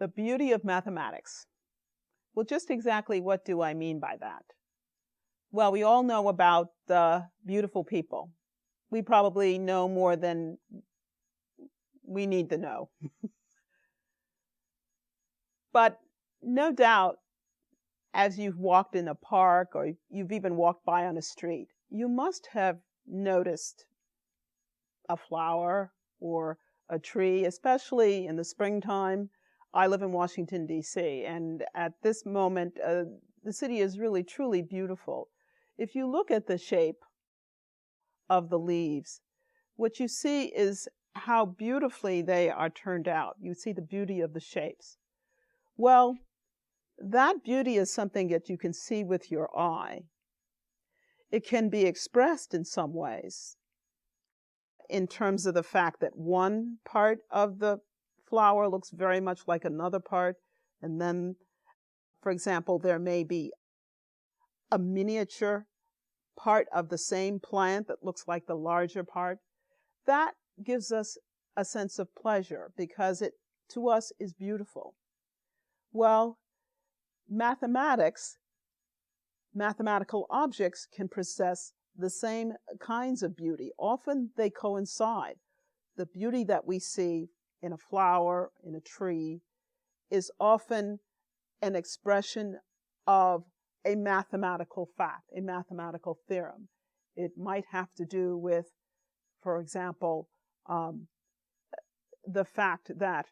The beauty of mathematics. Well, just exactly what do I mean by that? Well, we all know about the beautiful people. We probably know more than we need to know. but no doubt, as you've walked in a park or you've even walked by on a street, you must have noticed a flower or a tree, especially in the springtime I live in Washington, D.C., and at this moment, uh, the city is really, truly beautiful. If you look at the shape of the leaves, what you see is how beautifully they are turned out. You see the beauty of the shapes. Well, that beauty is something that you can see with your eye. It can be expressed in some ways in terms of the fact that one part of the flower looks very much like another part. And then, for example, there may be a miniature part of the same plant that looks like the larger part. That gives us a sense of pleasure because it, to us, is beautiful. Well, mathematics, mathematical objects can possess the same kinds of beauty. Often they coincide. The beauty that we see in a flower, in a tree, is often an expression of a mathematical fact, a mathematical theorem. It might have to do with, for example, um, the fact that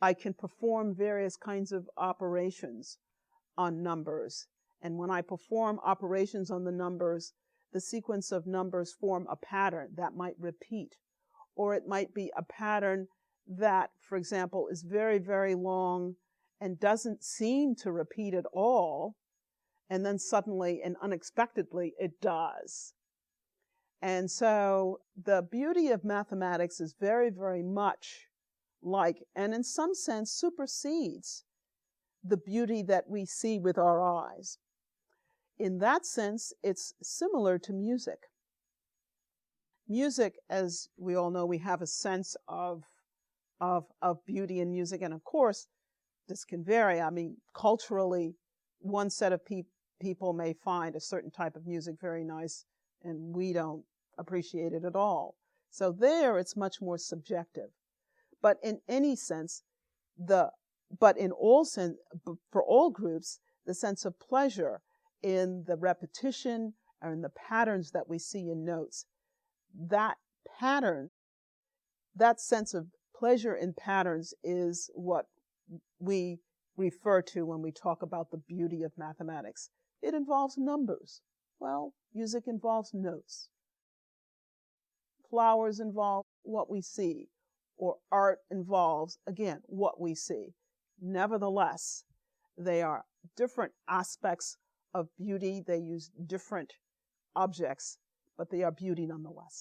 I can perform various kinds of operations on numbers. And when I perform operations on the numbers, the sequence of numbers form a pattern that might repeat. Or it might be a pattern that, for example, is very, very long and doesn't seem to repeat at all, and then suddenly and unexpectedly it does. And so the beauty of mathematics is very, very much like, and in some sense supersedes the beauty that we see with our eyes. In that sense, it's similar to music. Music, as we all know, we have a sense of of, of beauty in music. And of course, this can vary. I mean, culturally, one set of pe- people may find a certain type of music very nice, and we don't appreciate it at all. So there, it's much more subjective. But in any sense, the but in all sense, for all groups, the sense of pleasure in the repetition or in the patterns that we see in notes, that pattern, that sense of pleasure in patterns is what we refer to when we talk about the beauty of mathematics. It involves numbers. Well, music involves notes. Flowers involve what we see, or art involves, again, what we see. Nevertheless, they are different aspects of beauty. They use different objects, but they are beauty nonetheless.